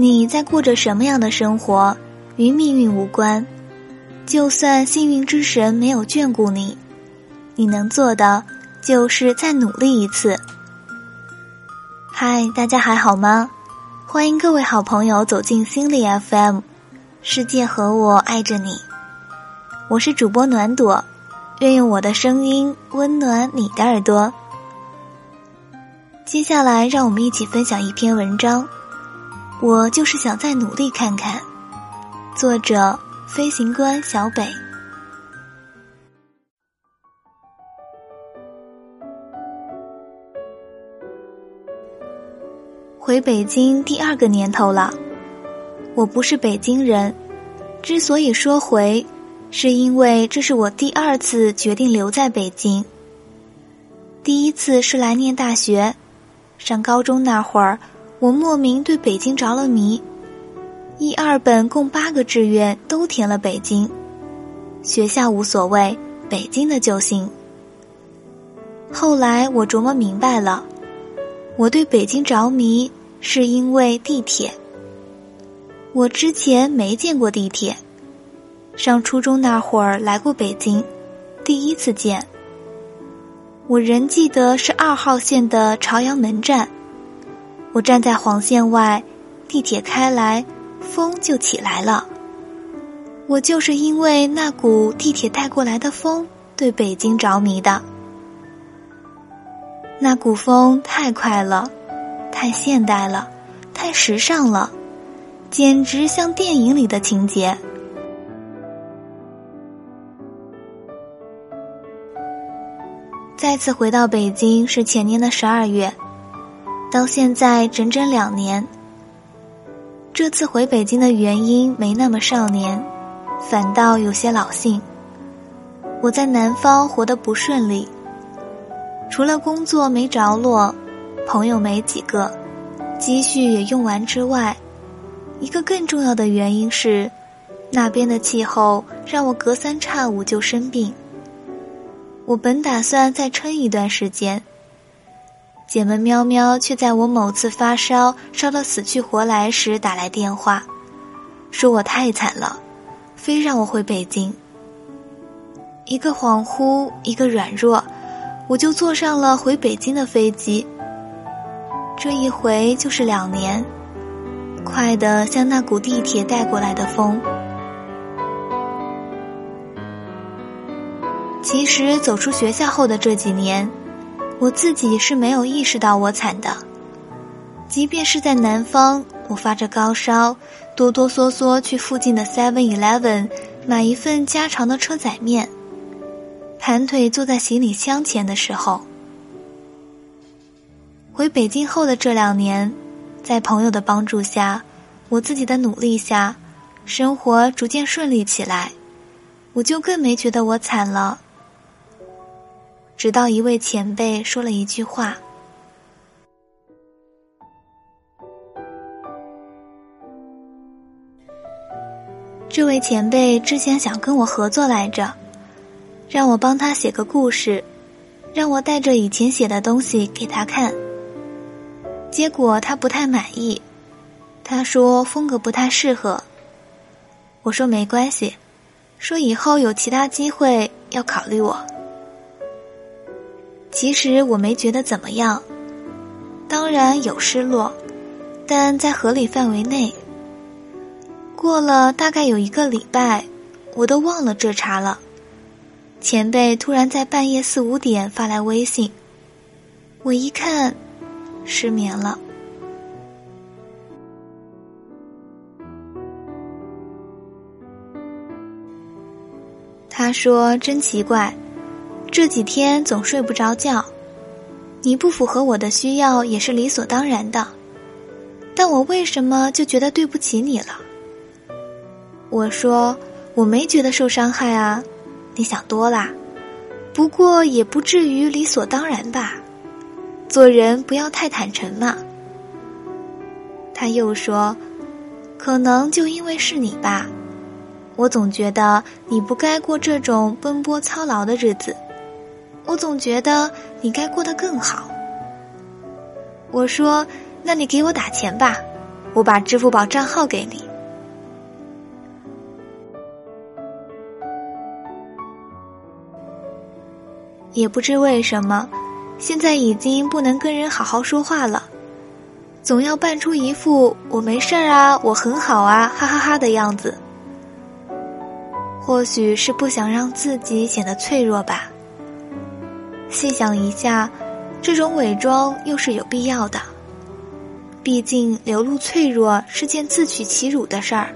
你在过着什么样的生活，与命运无关。就算幸运之神没有眷顾你，你能做的就是再努力一次。嗨，大家还好吗？欢迎各位好朋友走进心理 FM，世界和我爱着你。我是主播暖朵，愿用我的声音温暖你的耳朵。接下来，让我们一起分享一篇文章。我就是想再努力看看。作者：飞行官小北。回北京第二个年头了，我不是北京人。之所以说回，是因为这是我第二次决定留在北京。第一次是来念大学，上高中那会儿。我莫名对北京着了迷，一二本共八个志愿都填了北京，学校无所谓，北京的就行。后来我琢磨明白了，我对北京着迷是因为地铁。我之前没见过地铁，上初中那会儿来过北京，第一次见。我仍记得是二号线的朝阳门站。我站在黄线外，地铁开来，风就起来了。我就是因为那股地铁带过来的风，对北京着迷的。那股风太快了，太现代了，太时尚了，简直像电影里的情节。再次回到北京是前年的十二月。到现在整整两年。这次回北京的原因没那么少年，反倒有些老性。我在南方活得不顺利，除了工作没着落，朋友没几个，积蓄也用完之外，一个更重要的原因是，那边的气候让我隔三差五就生病。我本打算再撑一段时间。姐们喵喵却在我某次发烧烧到死去活来时打来电话，说我太惨了，非让我回北京。一个恍惚，一个软弱，我就坐上了回北京的飞机。这一回就是两年，快得像那股地铁带过来的风。其实走出学校后的这几年。我自己是没有意识到我惨的，即便是在南方，我发着高烧，哆哆嗦嗦去附近的 Seven Eleven 买一份家常的车仔面，盘腿坐在行李箱前的时候。回北京后的这两年，在朋友的帮助下，我自己的努力下，生活逐渐顺利起来，我就更没觉得我惨了。直到一位前辈说了一句话，这位前辈之前想跟我合作来着，让我帮他写个故事，让我带着以前写的东西给他看。结果他不太满意，他说风格不太适合。我说没关系，说以后有其他机会要考虑我。其实我没觉得怎么样，当然有失落，但在合理范围内。过了大概有一个礼拜，我都忘了这茬了。前辈突然在半夜四五点发来微信，我一看，失眠了。他说：“真奇怪。”这几天总睡不着觉，你不符合我的需要也是理所当然的，但我为什么就觉得对不起你了？我说我没觉得受伤害啊，你想多啦，不过也不至于理所当然吧，做人不要太坦诚嘛。他又说，可能就因为是你吧，我总觉得你不该过这种奔波操劳的日子。我总觉得你该过得更好。我说：“那你给我打钱吧，我把支付宝账号给你。也不知为什么，现在已经不能跟人好好说话了，总要扮出一副我没事儿啊，我很好啊，哈哈哈的样子。或许是不想让自己显得脆弱吧。细想一下，这种伪装又是有必要的。毕竟流露脆弱是件自取其辱的事儿，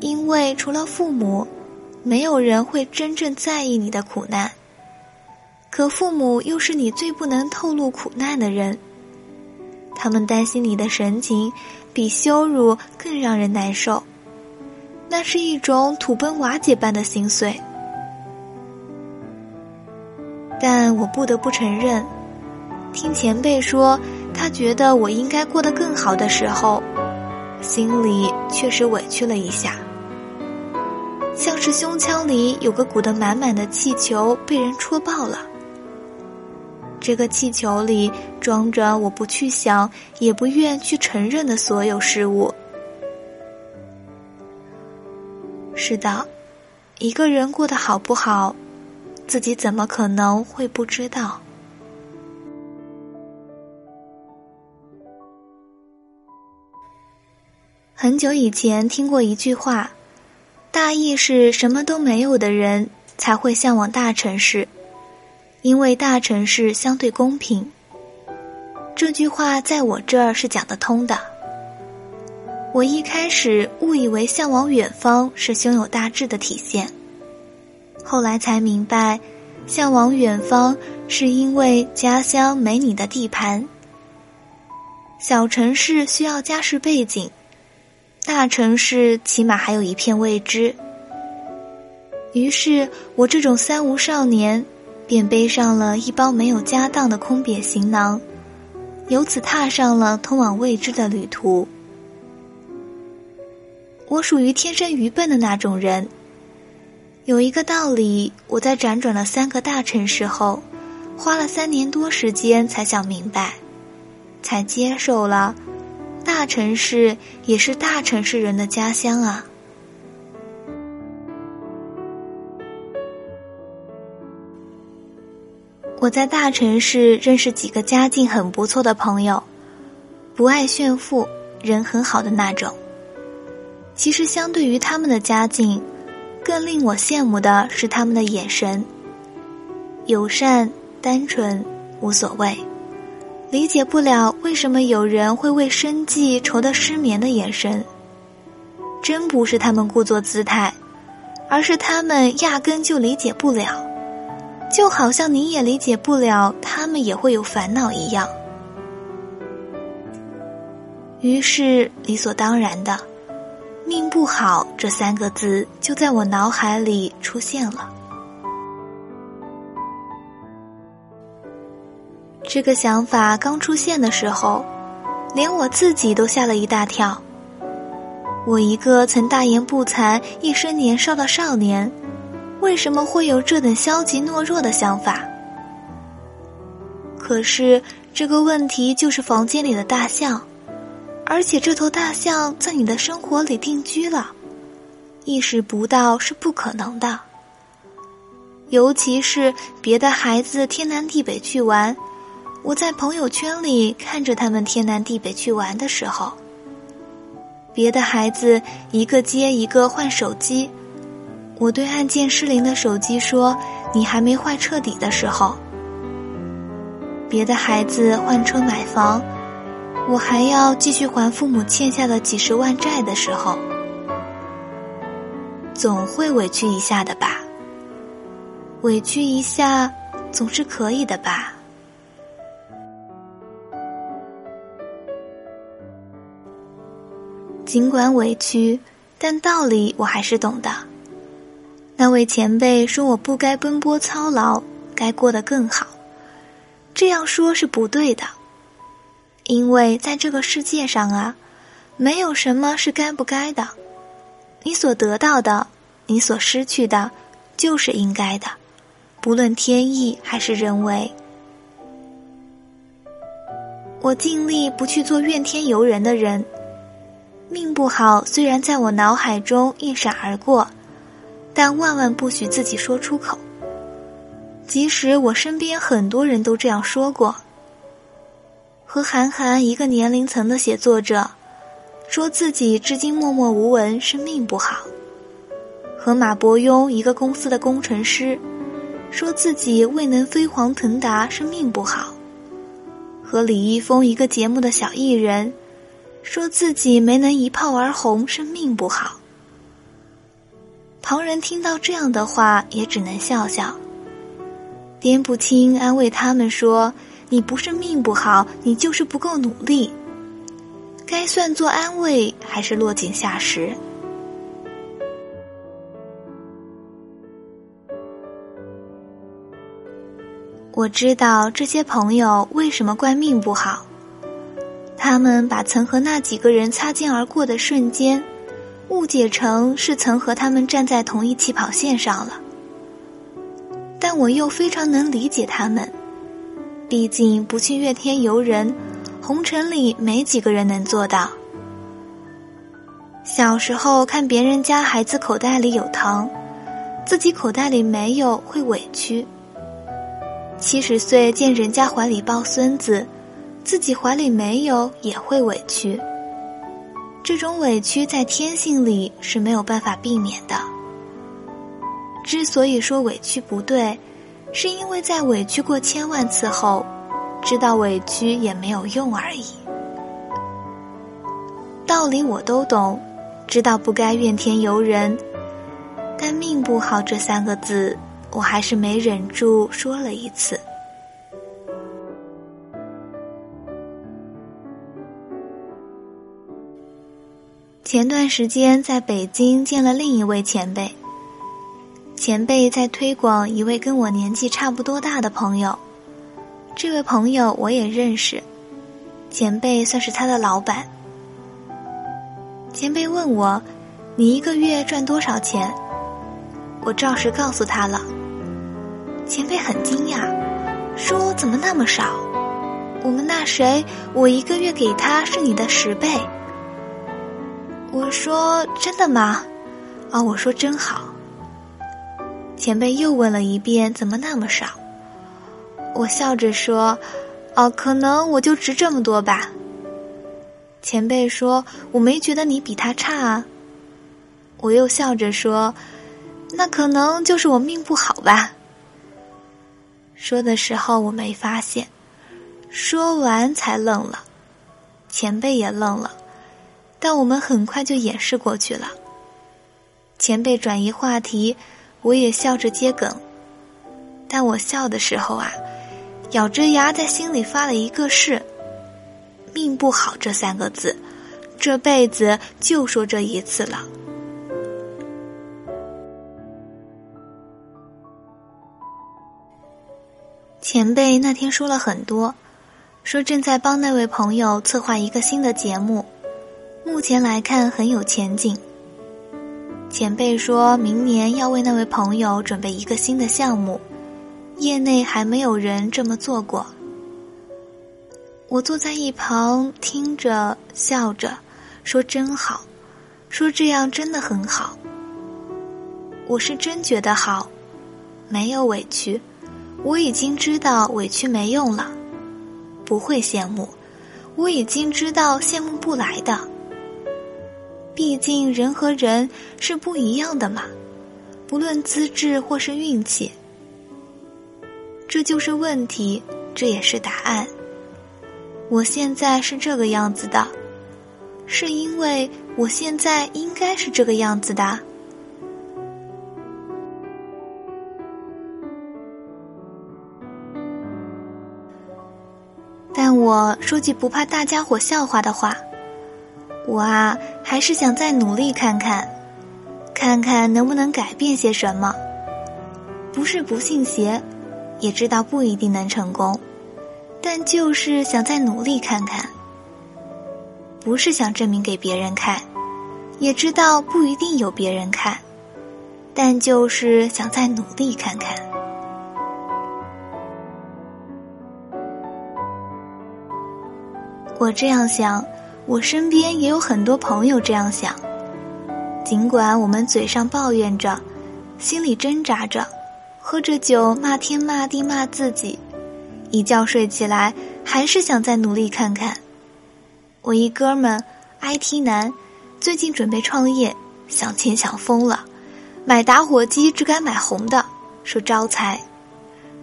因为除了父母，没有人会真正在意你的苦难。可父母又是你最不能透露苦难的人，他们担心你的神情，比羞辱更让人难受。那是一种土崩瓦解般的心碎。但我不得不承认，听前辈说他觉得我应该过得更好的时候，心里确实委屈了一下，像是胸腔里有个鼓得满满的气球被人戳爆了。这个气球里装着我不去想也不愿去承认的所有事物。是的，一个人过得好不好，自己怎么可能会不知道？很久以前听过一句话，大意是什么都没有的人才会向往大城市。因为大城市相对公平，这句话在我这儿是讲得通的。我一开始误以为向往远方是胸有大志的体现，后来才明白，向往远方是因为家乡没你的地盘。小城市需要家世背景，大城市起码还有一片未知。于是我这种三无少年。便背上了一包没有家当的空瘪行囊，由此踏上了通往未知的旅途。我属于天生愚笨的那种人。有一个道理，我在辗转了三个大城市后，花了三年多时间才想明白，才接受了，大城市也是大城市人的家乡啊。我在大城市认识几个家境很不错的朋友，不爱炫富，人很好的那种。其实相对于他们的家境，更令我羡慕的是他们的眼神，友善、单纯、无所谓。理解不了为什么有人会为生计愁得失眠的眼神，真不是他们故作姿态，而是他们压根就理解不了。就好像你也理解不了他们也会有烦恼一样，于是理所当然的“命不好”这三个字就在我脑海里出现了。这个想法刚出现的时候，连我自己都吓了一大跳。我一个曾大言不惭、一生年少的少年。为什么会有这等消极懦弱的想法？可是这个问题就是房间里的大象，而且这头大象在你的生活里定居了，意识不到是不可能的。尤其是别的孩子天南地北去玩，我在朋友圈里看着他们天南地北去玩的时候，别的孩子一个接一个换手机。我对按键失灵的手机说：“你还没坏彻底的时候。”别的孩子换车买房，我还要继续还父母欠下的几十万债的时候，总会委屈一下的吧？委屈一下，总是可以的吧？尽管委屈，但道理我还是懂的。那位前辈说：“我不该奔波操劳，该过得更好。”这样说是不对的，因为在这个世界上啊，没有什么是该不该的。你所得到的，你所失去的，就是应该的，不论天意还是人为。我尽力不去做怨天尤人的人，命不好虽然在我脑海中一闪而过，但万万不许自己说出口。即使我身边很多人都这样说过。和韩寒一个年龄层的写作者，说自己至今默默无闻是命不好；和马伯庸一个公司的工程师，说自己未能飞黄腾达是命不好；和李易峰一个节目的小艺人。说自己没能一炮而红是命不好。旁人听到这样的话，也只能笑笑。颠不清安慰他们说：“你不是命不好，你就是不够努力。”该算作安慰，还是落井下石？我知道这些朋友为什么怪命不好。他们把曾和那几个人擦肩而过的瞬间，误解成是曾和他们站在同一起跑线上了。但我又非常能理解他们，毕竟不去月天游人，红尘里没几个人能做到。小时候看别人家孩子口袋里有糖，自己口袋里没有会委屈。七十岁见人家怀里抱孙子。自己怀里没有也会委屈，这种委屈在天性里是没有办法避免的。之所以说委屈不对，是因为在委屈过千万次后，知道委屈也没有用而已。道理我都懂，知道不该怨天尤人，但命不好这三个字，我还是没忍住说了一次。前段时间在北京见了另一位前辈。前辈在推广一位跟我年纪差不多大的朋友，这位朋友我也认识，前辈算是他的老板。前辈问我：“你一个月赚多少钱？”我照实告诉他了。前辈很惊讶，说：“怎么那么少？我们那谁，我一个月给他是你的十倍。”我说：“真的吗？”啊，我说：“真好。”前辈又问了一遍：“怎么那么少？”我笑着说：“哦，可能我就值这么多吧。”前辈说：“我没觉得你比他差啊。”我又笑着说：“那可能就是我命不好吧。”说的时候我没发现，说完才愣了，前辈也愣了。但我们很快就掩饰过去了。前辈转移话题，我也笑着接梗。但我笑的时候啊，咬着牙在心里发了一个誓：命不好这三个字，这辈子就说这一次了。前辈那天说了很多，说正在帮那位朋友策划一个新的节目。目前来看很有前景。前辈说明年要为那位朋友准备一个新的项目，业内还没有人这么做过。我坐在一旁听着，笑着，说真好，说这样真的很好。我是真觉得好，没有委屈，我已经知道委屈没用了，不会羡慕，我已经知道羡慕不来的。毕竟人和人是不一样的嘛，不论资质或是运气，这就是问题，这也是答案。我现在是这个样子的，是因为我现在应该是这个样子的。但我说句不怕大家伙笑话的话。我啊，还是想再努力看看，看看能不能改变些什么。不是不信邪，也知道不一定能成功，但就是想再努力看看。不是想证明给别人看，也知道不一定有别人看，但就是想再努力看看。我这样想。我身边也有很多朋友这样想。尽管我们嘴上抱怨着，心里挣扎着，喝着酒骂天骂地骂自己，一觉睡起来还是想再努力看看。我一哥们，IT 男，最近准备创业，想钱想疯了，买打火机只敢买红的，说招财。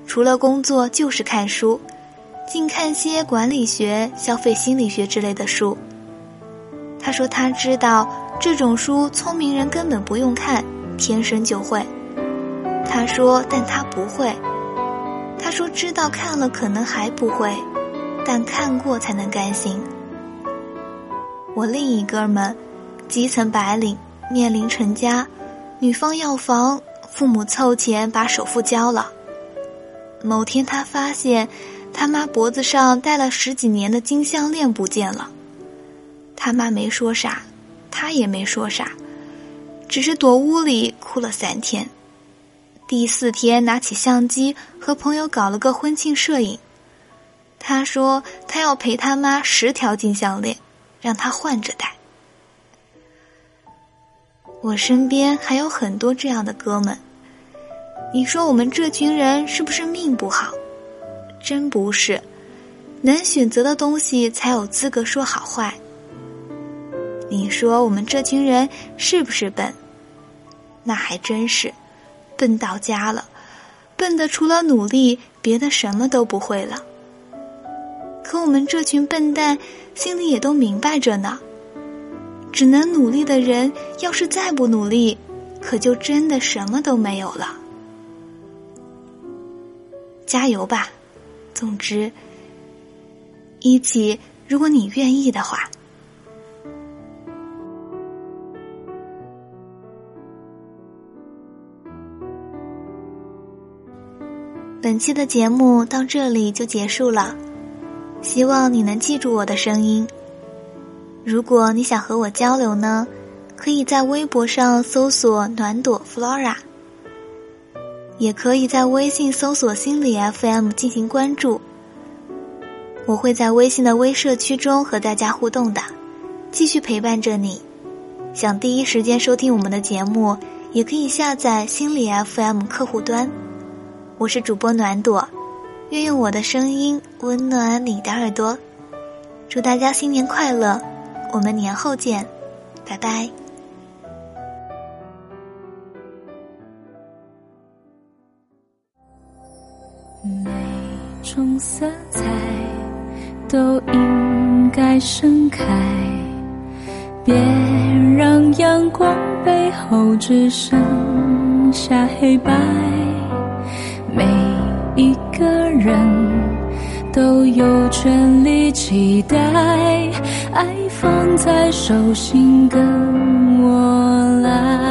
除了工作就是看书，净看些管理学、消费心理学之类的书。他说他知道。这种书，聪明人根本不用看，天生就会。他说，但他不会。他说，知道看了可能还不会，但看过才能甘心。我另一哥们，基层白领，面临成家，女方要房，父母凑钱把首付交了。某天，他发现他妈脖子上戴了十几年的金项链不见了，他妈没说啥。他也没说啥，只是躲屋里哭了三天。第四天拿起相机和朋友搞了个婚庆摄影。他说他要赔他妈十条金项链，让他换着戴。我身边还有很多这样的哥们。你说我们这群人是不是命不好？真不是，能选择的东西才有资格说好坏。你说我们这群人是不是笨？那还真是，笨到家了，笨的除了努力，别的什么都不会了。可我们这群笨蛋心里也都明白着呢。只能努力的人，要是再不努力，可就真的什么都没有了。加油吧！总之，一起，如果你愿意的话。本期的节目到这里就结束了，希望你能记住我的声音。如果你想和我交流呢，可以在微博上搜索“暖朵 Flora”，也可以在微信搜索“心理 FM” 进行关注。我会在微信的微社区中和大家互动的，继续陪伴着你。想第一时间收听我们的节目，也可以下载心理 FM 客户端。我是主播暖朵，愿用我的声音温暖你的耳朵。祝大家新年快乐，我们年后见，拜拜。每种色彩都应该盛开，别让阳光背后只剩下黑白。人都有权利期待，爱放在手心跟我来。